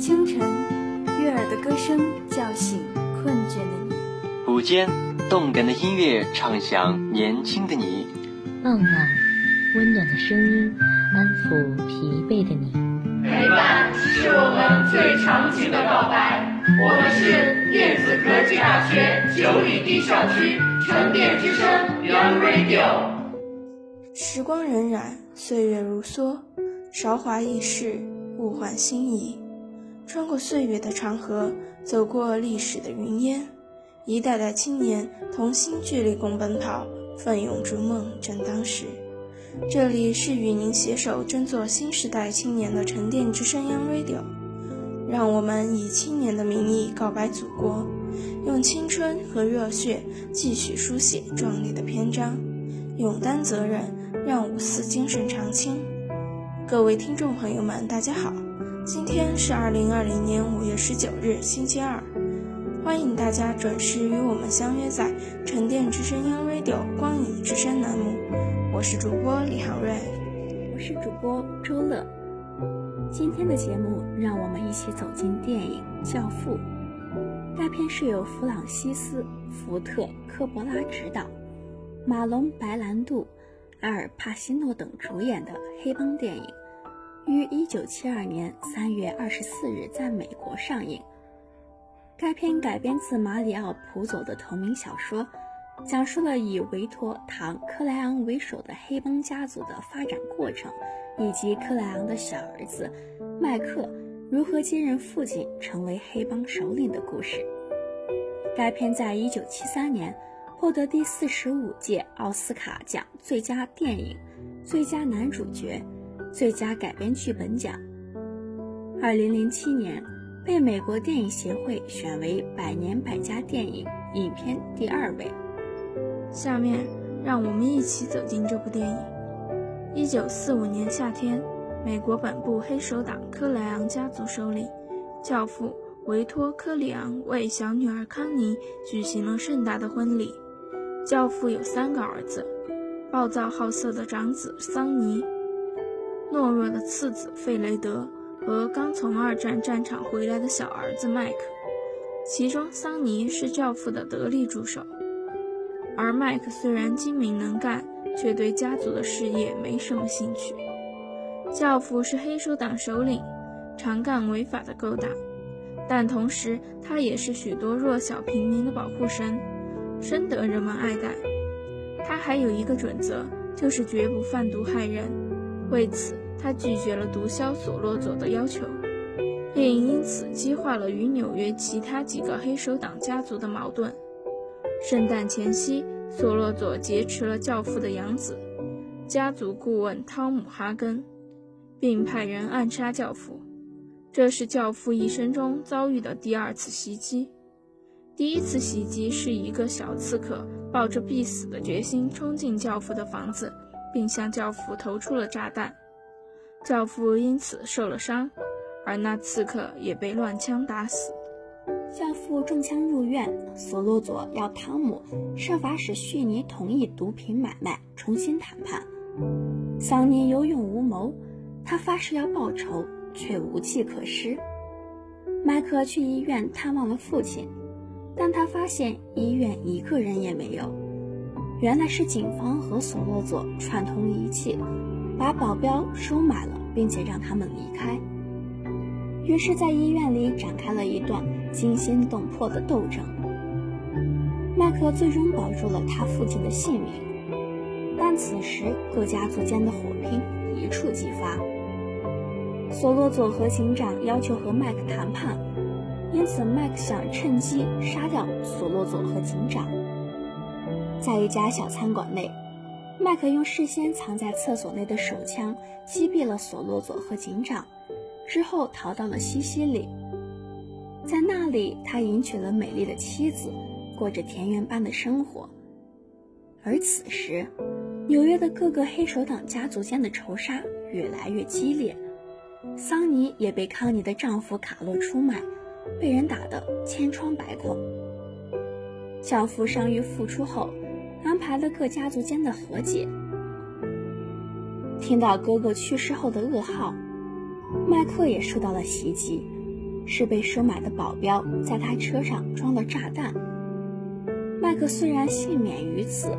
清晨，悦耳的歌声叫醒困倦的你；午间，动感的音乐唱响年轻的你；傍晚，温暖的声音安抚疲惫的你。陪伴是我们最长情的告白。我们是电子科技大学九里堤校区沉淀之声 Young Radio。时光荏苒，岁月如梭，韶华易逝，物换星移。穿过岁月的长河，走过历史的云烟，一代代青年同心聚力共奔跑，奋勇逐梦正当时。这里是与您携手争做新时代青年的沉淀之声 Young Radio，让我们以青年的名义告白祖国，用青春和热血继续书写壮丽的篇章，勇担责任，让五四精神长青。各位听众朋友们，大家好。今天是二零二零年五月十九日，星期二，欢迎大家准时与我们相约在沉淀之声 Young Radio 光影之声栏目。我是主播李航瑞，我是主播周乐。今天的节目，让我们一起走进电影《教父》。该片是由弗朗西斯·福特·科博拉执导，马龙·白兰度、阿尔·帕西诺等主演的黑帮电影。于一九七二年三月二十四日在美国上映。该片改编自马里奥·普佐的同名小说，讲述了以维托·唐·克莱昂为首的黑帮家族的发展过程，以及克莱昂的小儿子麦克如何接任父亲，成为黑帮首领的故事。该片在一九七三年获得第四十五届奥斯卡奖最佳电影、最佳男主角。最佳改编剧本奖。二零零七年被美国电影协会选为百年百家电影影片第二位。下面让我们一起走进这部电影。一九四五年夏天，美国本部黑手党克莱昂家族首领、教父维托·科里昂为小女儿康妮举行了盛大的婚礼。教父有三个儿子：暴躁好色的长子桑尼。懦弱的次子费雷德和刚从二战战场回来的小儿子麦克，其中桑尼是教父的得力助手，而麦克虽然精明能干，却对家族的事业没什么兴趣。教父是黑手党首领，常干违法的勾当，但同时他也是许多弱小平民的保护神，深得人们爱戴。他还有一个准则，就是绝不贩毒害人，为此。他拒绝了毒枭索洛佐的要求，并因此激化了与纽约其他几个黑手党家族的矛盾。圣诞前夕，索洛佐劫持了教父的养子、家族顾问汤姆·哈根，并派人暗杀教父。这是教父一生中遭遇的第二次袭击。第一次袭击是一个小刺客抱着必死的决心冲进教父的房子，并向教父投出了炸弹。教父因此受了伤，而那刺客也被乱枪打死。教父中枪入院，索洛佐要汤姆设法使叙尼同意毒品买卖，重新谈判。桑尼有勇无谋，他发誓要报仇，却无计可施。麦克去医院探望了父亲，但他发现医院一个人也没有，原来是警方和索洛佐串通一气。把保镖收买了，并且让他们离开。于是，在医院里展开了一段惊心动魄的斗争。麦克最终保住了他父亲的性命，但此时各家族间的火拼一触即发。索洛佐和警长要求和麦克谈判，因此麦克想趁机杀掉索洛佐和警长。在一家小餐馆内。麦克用事先藏在厕所内的手枪击毙了索洛佐和警长，之后逃到了西西里，在那里他迎娶了美丽的妻子，过着田园般的生活。而此时，纽约的各个黑手党家族间的仇杀越来越激烈，桑尼也被康妮的丈夫卡洛出卖，被人打得千疮百孔。教父伤愈复出后。安排了各家族间的和解。听到哥哥去世后的噩耗，麦克也受到了袭击。是被收买的保镖在他车上装了炸弹。麦克虽然幸免于此，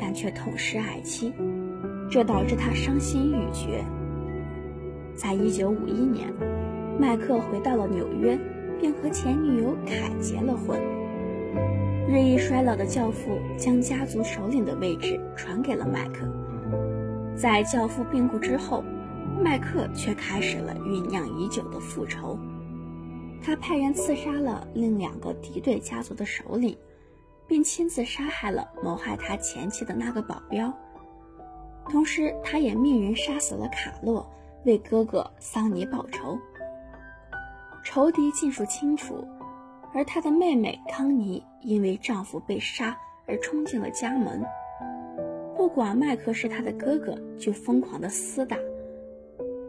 但却痛失爱妻，这导致他伤心欲绝。在一九五一年，麦克回到了纽约，并和前女友凯结了婚。日益衰老的教父将家族首领的位置传给了麦克。在教父病故之后，麦克却开始了酝酿已久的复仇。他派人刺杀了另两个敌对家族的首领，并亲自杀害了谋害他前妻的那个保镖。同时，他也命人杀死了卡洛。为哥哥桑尼报仇，仇敌尽数清除，而她的妹妹康妮因为丈夫被杀而冲进了家门，不管麦克是她的哥哥，就疯狂的厮打，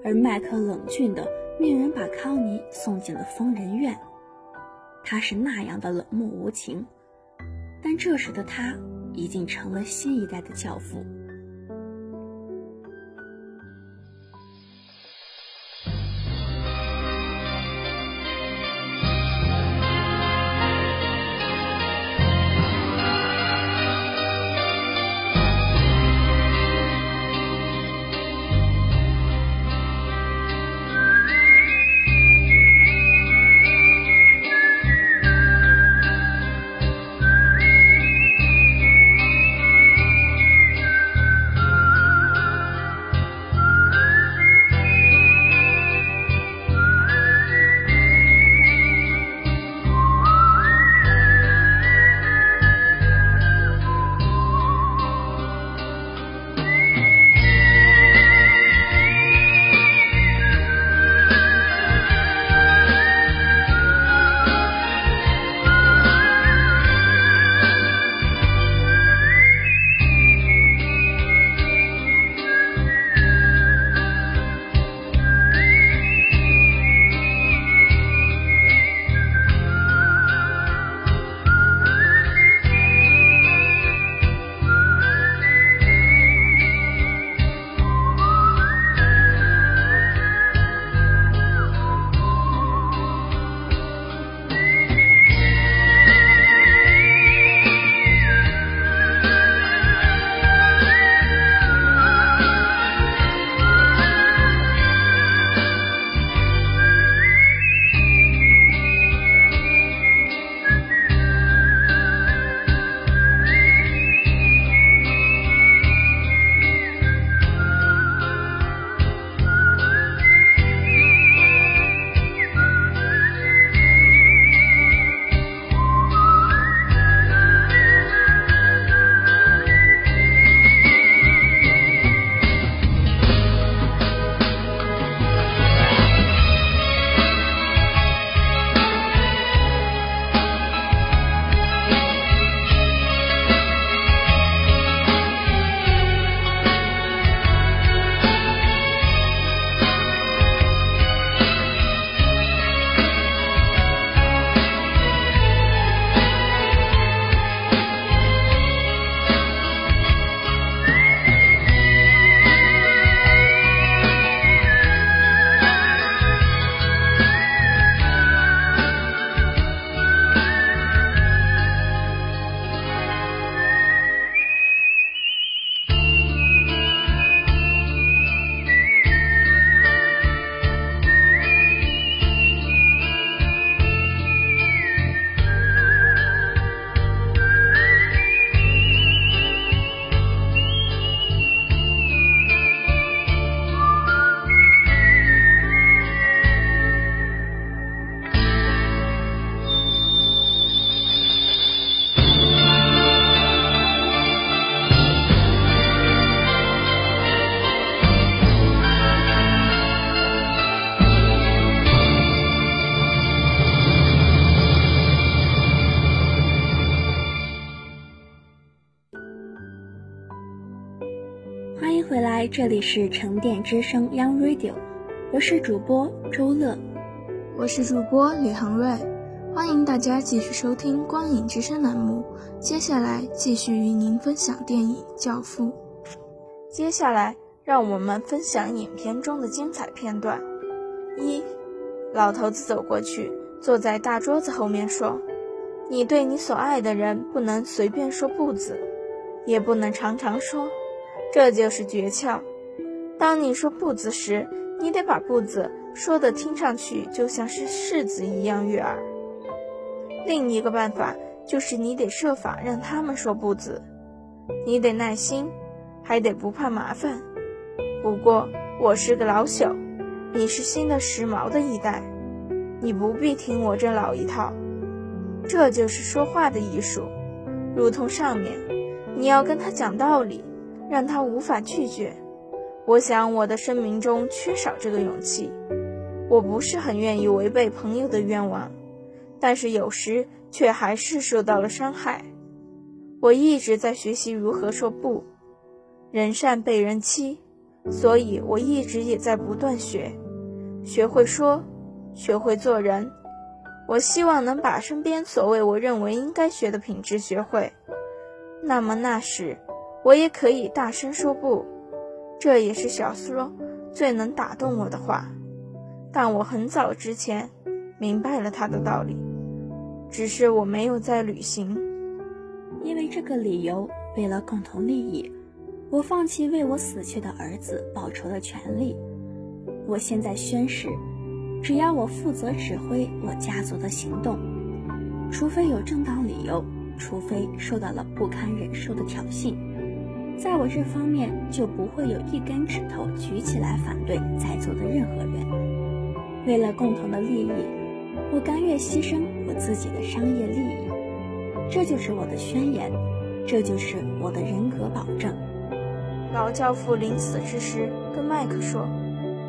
而麦克冷峻的命人把康妮送进了疯人院，他是那样的冷漠无情，但这时的他已经成了新一代的教父。这里是沉淀之声 Young Radio，我是主播周乐，我是主播李恒瑞，欢迎大家继续收听光影之声栏目。接下来继续与您分享电影《教父》。接下来，让我们分享影片中的精彩片段。一，老头子走过去，坐在大桌子后面说：“你对你所爱的人不能随便说不字，也不能常常说，这就是诀窍。当你说不字时，你得把不字说的听上去就像是是字一样悦耳。另一个办法就是你得设法让他们说不字，你得耐心，还得不怕麻烦。不过我是个老朽。”你是新的时髦的一代，你不必听我这老一套。这就是说话的艺术，如同上面，你要跟他讲道理，让他无法拒绝。我想我的生命中缺少这个勇气。我不是很愿意违背朋友的愿望，但是有时却还是受到了伤害。我一直在学习如何说不，人善被人欺。所以，我一直也在不断学，学会说，学会做人。我希望能把身边所谓我认为应该学的品质学会。那么那时，我也可以大声说不。这也是小说最能打动我的话。但我很早之前明白了他的道理，只是我没有在履行。因为这个理由，为了共同利益。我放弃为我死去的儿子报仇的权利。我现在宣誓，只要我负责指挥我家族的行动，除非有正当理由，除非受到了不堪忍受的挑衅，在我这方面就不会有一根指头举起来反对在座的任何人。为了共同的利益，我甘愿牺牲我自己的商业利益。这就是我的宣言，这就是我的人格保证。老教父临死之时跟麦克说：“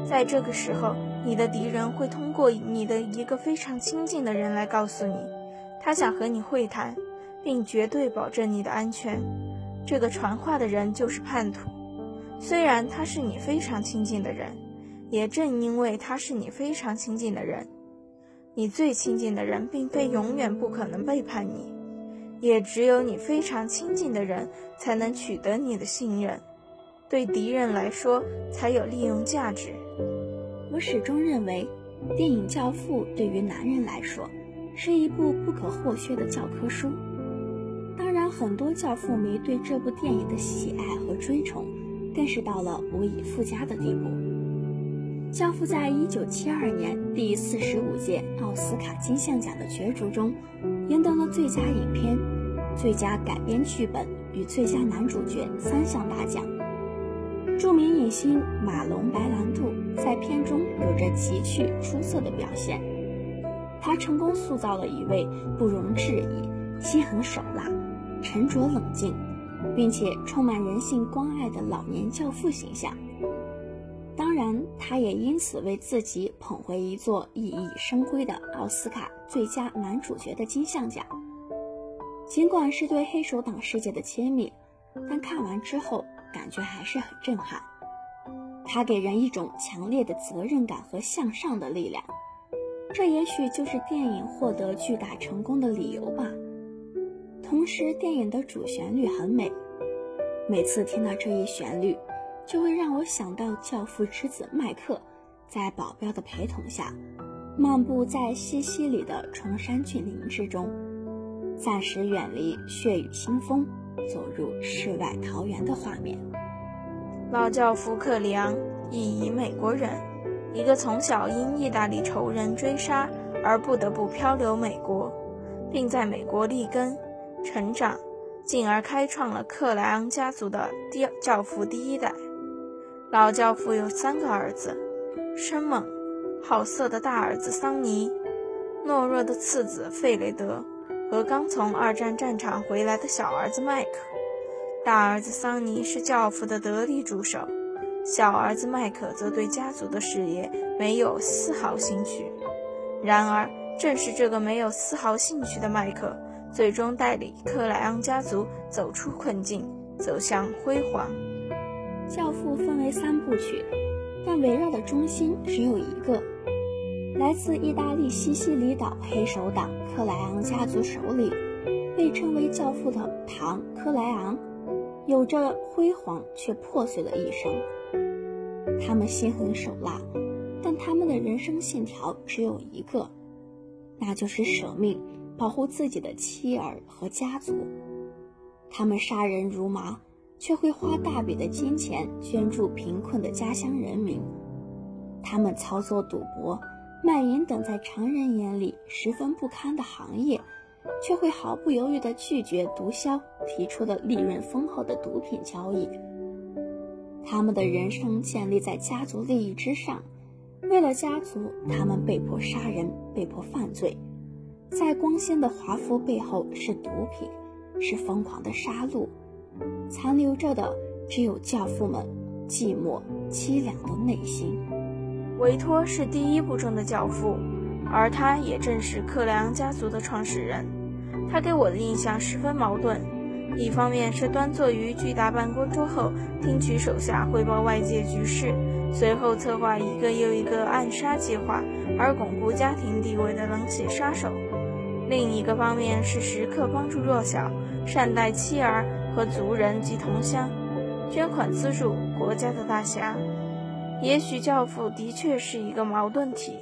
在这个时候，你的敌人会通过你的一个非常亲近的人来告诉你，他想和你会谈，并绝对保证你的安全。这个传话的人就是叛徒。虽然他是你非常亲近的人，也正因为他是你非常亲近的人，你最亲近的人并非永远不可能背叛你，也只有你非常亲近的人才能取得你的信任。”对敌人来说才有利用价值。我始终认为，电影《教父》对于男人来说是一部不可或缺的教科书。当然，很多教父迷对这部电影的喜爱和追崇，更是到了无以复加的地步。《教父》在一九七二年第四十五届奥斯卡金像奖的角逐中，赢得了最佳影片、最佳改编剧本与最佳男主角三项大奖。著名影星马龙·白兰度在片中有着极具出色的表现，他成功塑造了一位不容置疑、心狠手辣、沉着冷静，并且充满人性关爱的老年教父形象。当然，他也因此为自己捧回一座熠熠生辉的奥斯卡最佳男主角的金像奖。尽管是对黑手党世界的揭秘，但看完之后。感觉还是很震撼，它给人一种强烈的责任感和向上的力量，这也许就是电影获得巨大成功的理由吧。同时，电影的主旋律很美，每次听到这一旋律，就会让我想到教父之子麦克，在保镖的陪同下，漫步在西西里的崇山峻岭之中，暂时远离血雨腥风。走入世外桃源的画面。老教父克里昂，意裔美国人，一个从小因意大利仇人追杀而不得不漂流美国，并在美国立根、成长，进而开创了克莱昂家族的第教父第一代。老教父有三个儿子：生猛、好色的大儿子桑尼，懦弱的次子费雷德。和刚从二战战场回来的小儿子麦克，大儿子桑尼是教父的得力助手，小儿子麦克则对家族的事业没有丝毫兴趣。然而，正是这个没有丝毫兴趣的麦克，最终带领克莱昂家族走出困境，走向辉煌。教父分为三部曲，但围绕的中心只有一个。来自意大利西西里岛黑手党克莱昂家族首领，被称为教父的唐·克莱昂，有着辉煌却破碎的一生。他们心狠手辣，但他们的人生信条只有一个，那就是舍命保护自己的妻儿和家族。他们杀人如麻，却会花大笔的金钱捐助贫困的家乡人民。他们操作赌博、卖淫等在常人眼里十分不堪的行业，却会毫不犹豫地拒绝毒枭提出的利润丰厚的毒品交易。他们的人生建立在家族利益之上，为了家族，他们被迫杀人，被迫犯罪。在光鲜的华服背后是毒品，是疯狂的杀戮，残留着的只有教父们寂寞凄凉的内心。维托是第一部中的教父，而他也正是克莱昂家族的创始人。他给我的印象十分矛盾，一方面是端坐于巨大办公桌后听取手下汇报外界局势，随后策划一个又一个暗杀计划而巩固家庭地位的冷血杀手；另一个方面是时刻帮助弱小、善待妻儿和族人及同乡、捐款资助国家的大侠。也许教父的确是一个矛盾体，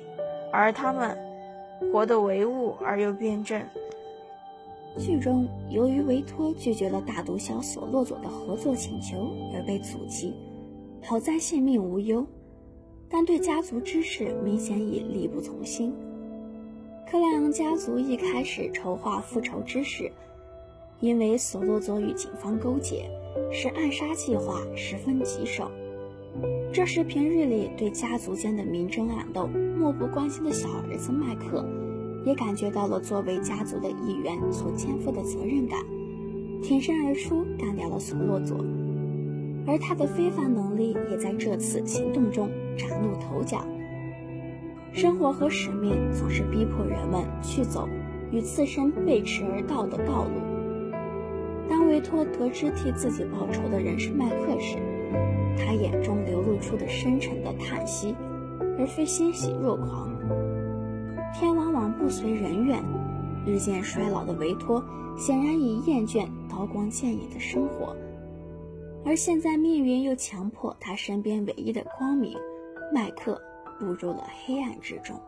而他们活得唯物而又辩证。剧中，由于维托拒绝了大毒枭索洛佐的合作请求而被阻击，好在性命无忧，但对家族之事明显已力不从心。克莱昂家族一开始筹划复仇之事，因为索洛佐与警方勾结，使暗杀计划十分棘手。这时，平日里对家族间的明争暗斗漠不关心的小儿子麦克，也感觉到了作为家族的一员所肩负的责任感，挺身而出干掉了索洛佐。而他的非凡能力也在这次行动中崭露头角。生活和使命总是逼迫人们去走与自身背驰而道的道路。当维托得知替自己报仇的人是麦克时，他眼中流露出的深沉的叹息，而非欣喜若狂。天往往不随人愿，日渐衰老的维托显然已厌倦刀光剑影的生活，而现在命运又强迫他身边唯一的光明麦克步入了黑暗之中。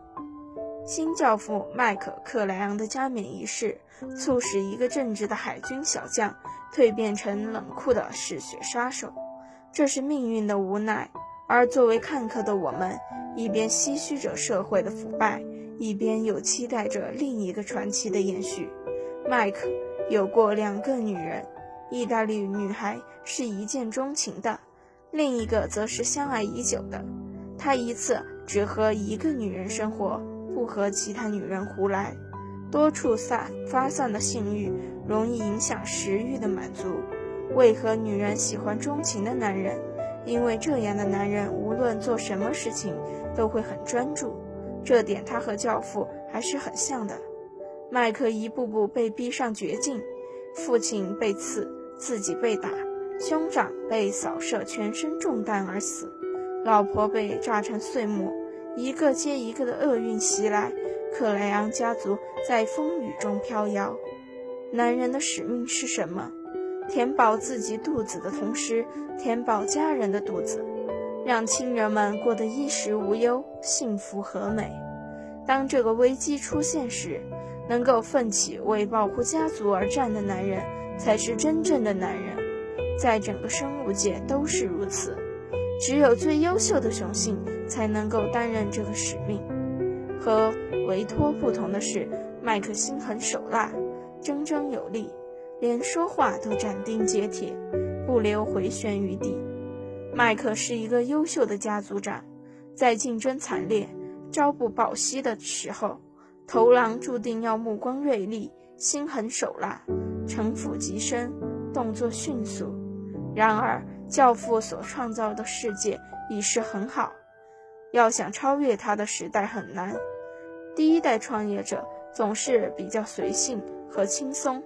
新教父麦克克莱昂的加冕仪式，促使一个正直的海军小将蜕变成冷酷的嗜血杀手。这是命运的无奈，而作为看客的我们，一边唏嘘着社会的腐败，一边又期待着另一个传奇的延续。麦克有过两个女人，意大利女孩是一见钟情的，另一个则是相爱已久的。他一次只和一个女人生活，不和其他女人胡来。多处散发散的性欲，容易影响食欲的满足。为何女人喜欢钟情的男人？因为这样的男人无论做什么事情都会很专注，这点他和教父还是很像的。麦克一步步被逼上绝境，父亲被刺，自己被打，兄长被扫射全身中弹而死，老婆被炸成碎末，一个接一个的厄运袭来，克莱昂家族在风雨中飘摇。男人的使命是什么？填饱自己肚子的同时，填饱家人的肚子，让亲人们过得衣食无忧、幸福和美。当这个危机出现时，能够奋起为保护家族而战的男人，才是真正的男人。在整个生物界都是如此，只有最优秀的雄性才能够担任这个使命。和维托不同的是，麦克心狠手辣，铮铮有力。连说话都斩钉截铁，不留回旋余地。麦克是一个优秀的家族长，在竞争惨烈、朝不保夕的时候，头狼注定要目光锐利、心狠手辣、城府极深、动作迅速。然而，教父所创造的世界已是很好，要想超越他的时代很难。第一代创业者总是比较随性和轻松。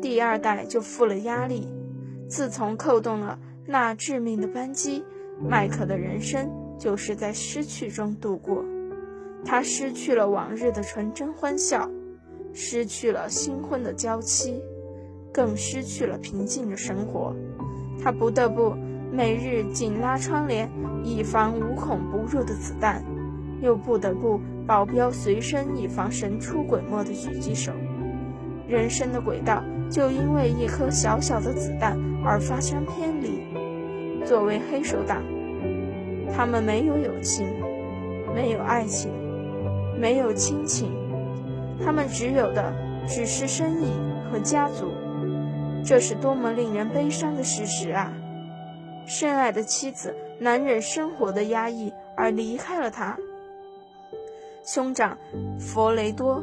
第二代就负了压力。自从扣动了那致命的扳机，麦克的人生就是在失去中度过。他失去了往日的纯真欢笑，失去了新婚的娇妻，更失去了平静的生活。他不得不每日紧拉窗帘，以防无孔不入的子弹。又不得不保镖随身，以防神出鬼没的狙击手。人生的轨道就因为一颗小小的子弹而发生偏离。作为黑手党，他们没有友情，没有爱情，没有亲情，他们只有的只是生意和家族。这是多么令人悲伤的事实啊！深爱的妻子难忍生活的压抑而离开了他。兄长弗雷多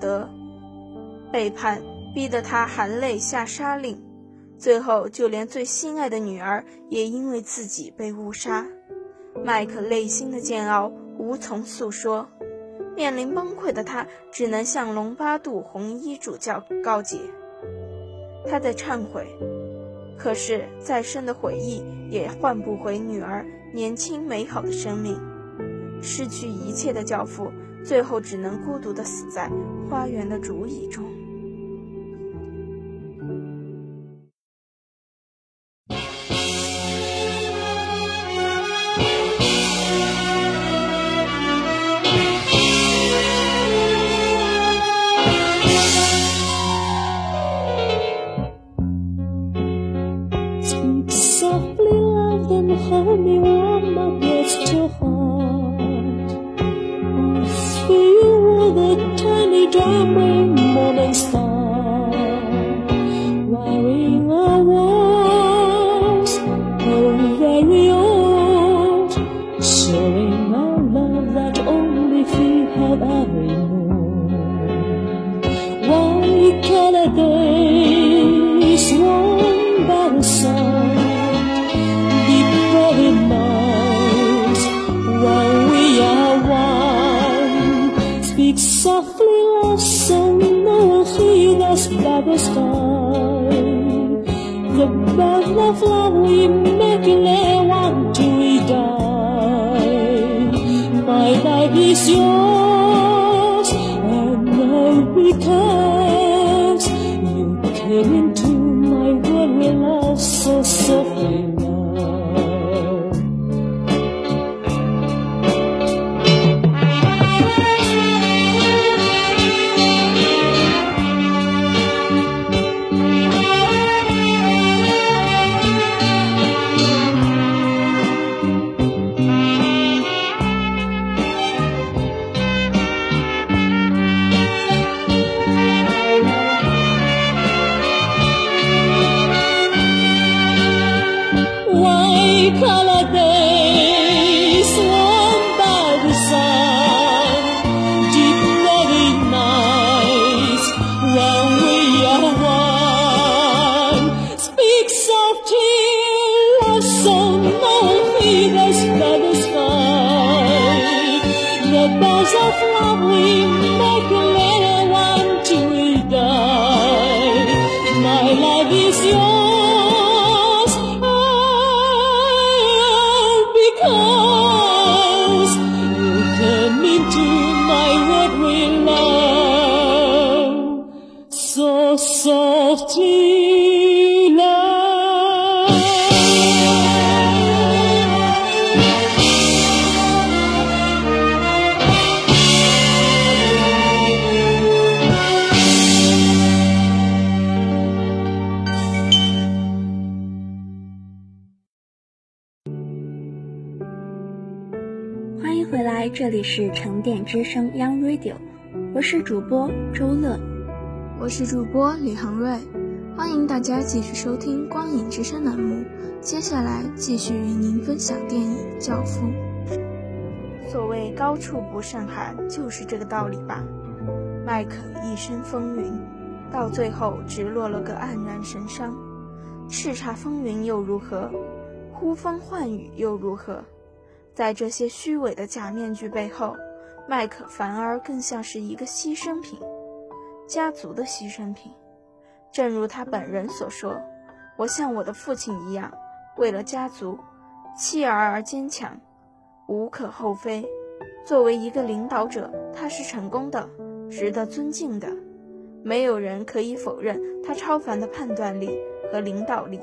德背叛，逼得他含泪下杀令。最后，就连最心爱的女儿也因为自己被误杀。麦克内心的煎熬无从诉说，面临崩溃的他只能向隆巴杜红衣主教告解。他在忏悔，可是再深的悔意也换不回女儿年轻美好的生命。失去一切的教父，最后只能孤独地死在花园的竹椅中。above the flowering call 这里是沉淀之声 Young Radio，我是主播周乐，我是主播李恒瑞，欢迎大家继续收听光影之声栏目。接下来继续与您分享电影《教父》。所谓高处不胜寒，就是这个道理吧。麦克一身风云，到最后只落了个黯然神伤。叱咤风云又如何？呼风唤雨又如何？在这些虚伪的假面具背后，麦克反而更像是一个牺牲品，家族的牺牲品。正如他本人所说：“我像我的父亲一样，为了家族，妻儿而坚强，无可厚非。作为一个领导者，他是成功的，值得尊敬的。没有人可以否认他超凡的判断力和领导力，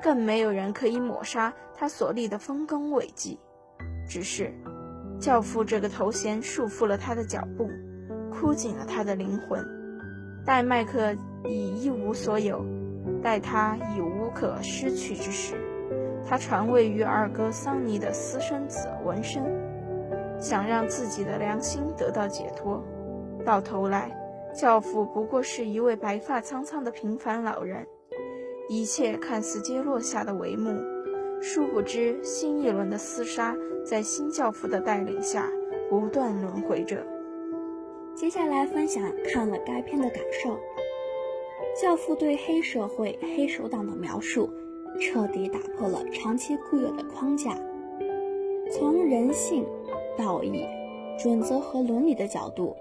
更没有人可以抹杀他所立的丰功伟绩。”只是，教父这个头衔束缚了他的脚步，箍紧了他的灵魂。待麦克已一无所有，待他已无可失去之时，他传位于二哥桑尼的私生子文生，想让自己的良心得到解脱。到头来，教父不过是一位白发苍苍的平凡老人。一切看似皆落下的帷幕，殊不知新一轮的厮杀在新教父的带领下不断轮回着。接下来分享看了该片的感受。教父对黑社会、黑手党的描述，彻底打破了长期固有的框架，从人性、道义、准则和伦理的角度，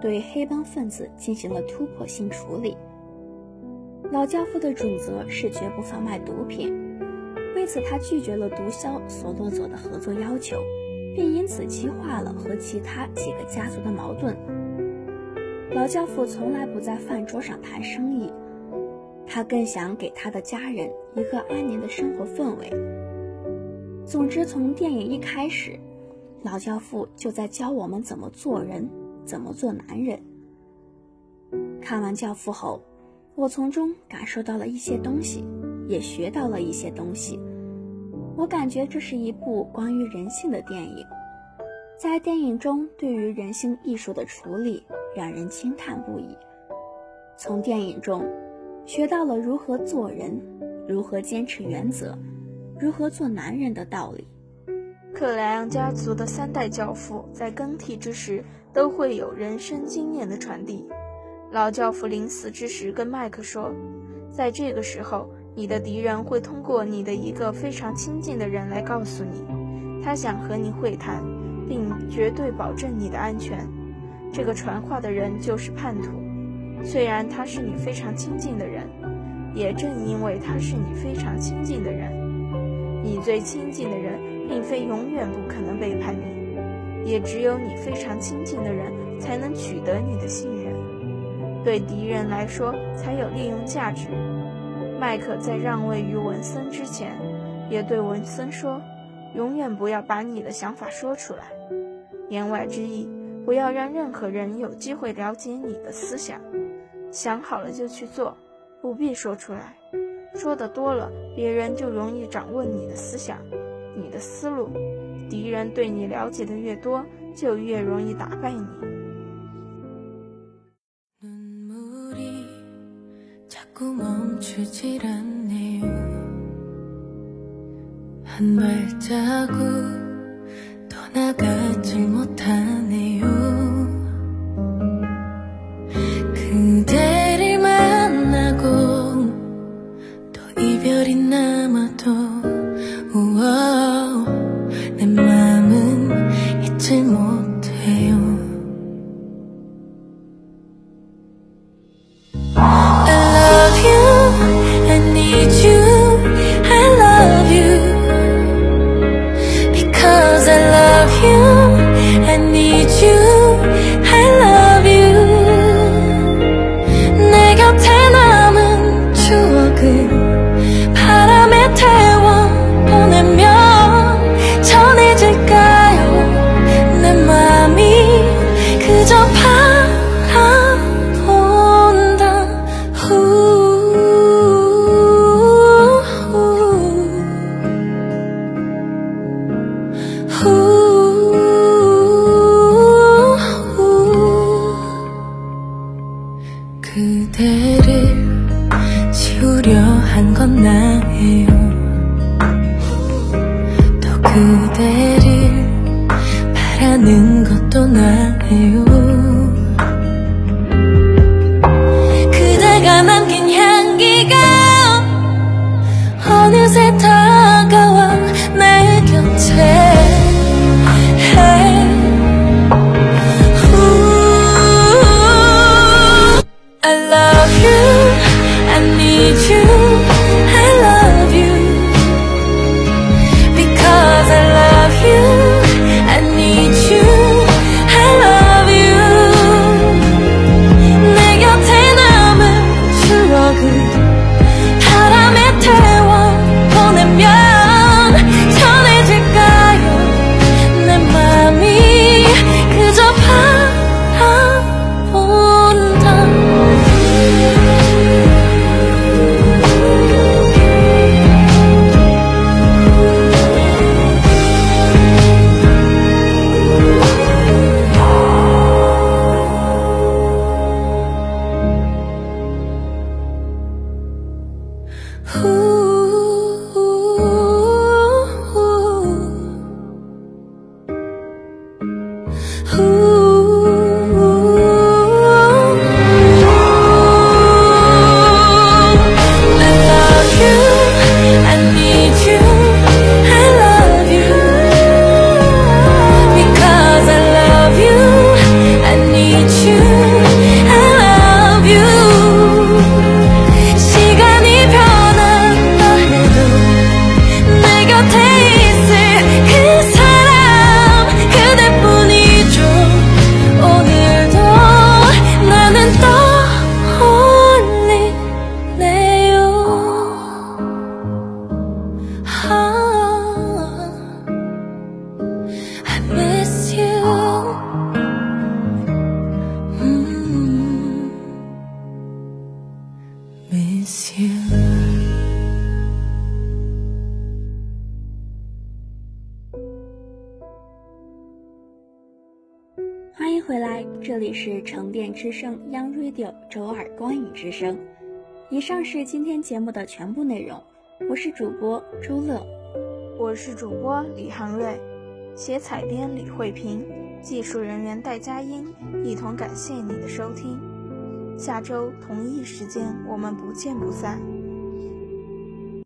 对黑帮分子进行了突破性处理。老教父的准则是绝不贩卖毒品，为此他拒绝了毒枭索洛佐的合作要求，并因此激化了和其他几个家族的矛盾。老教父从来不在饭桌上谈生意，他更想给他的家人一个安宁的生活氛围。总之，从电影一开始，老教父就在教我们怎么做人，怎么做男人。看完《教父》后，我从中感受到了一些东西，也学到了一些东西。我感觉这是一部关于人性的电影。在电影中，对于人性艺术的处理让人惊叹不已。从电影中学到了如何做人，如何坚持原则，如何做男人的道理。克莱昂家族的三代教父在更替之时都会有人生经验的传递。老教父临死之时跟麦克说，在这个时候，你的敌人会通过你的一个非常亲近的人来告诉你，他想和你会谈。并绝对保证你的安全。这个传话的人就是叛徒，虽然他是你非常亲近的人，也正因为他是你非常亲近的人，你最亲近的人并非永远不可能背叛你，也只有你非常亲近的人才能取得你的信任，对敌人来说才有利用价值。麦克在让位于文森之前，也对文森说。永远不要把你的想法说出来，言外之意，不要让任何人有机会了解你的思想。想好了就去做，不必说出来。说的多了，别人就容易掌握你的思想、你的思路。敌人对你了解的越多，就越容易打败你。 자꾸 멈추질 않네요. 한 발자국 떠나가지 못해 电之声 Young Radio 周二光影之声。以上是今天节目的全部内容，我是主播周乐，我是主播李航瑞，写采编李慧萍，技术人员戴佳音，一同感谢你的收听。下周同一时间，我们不见不散。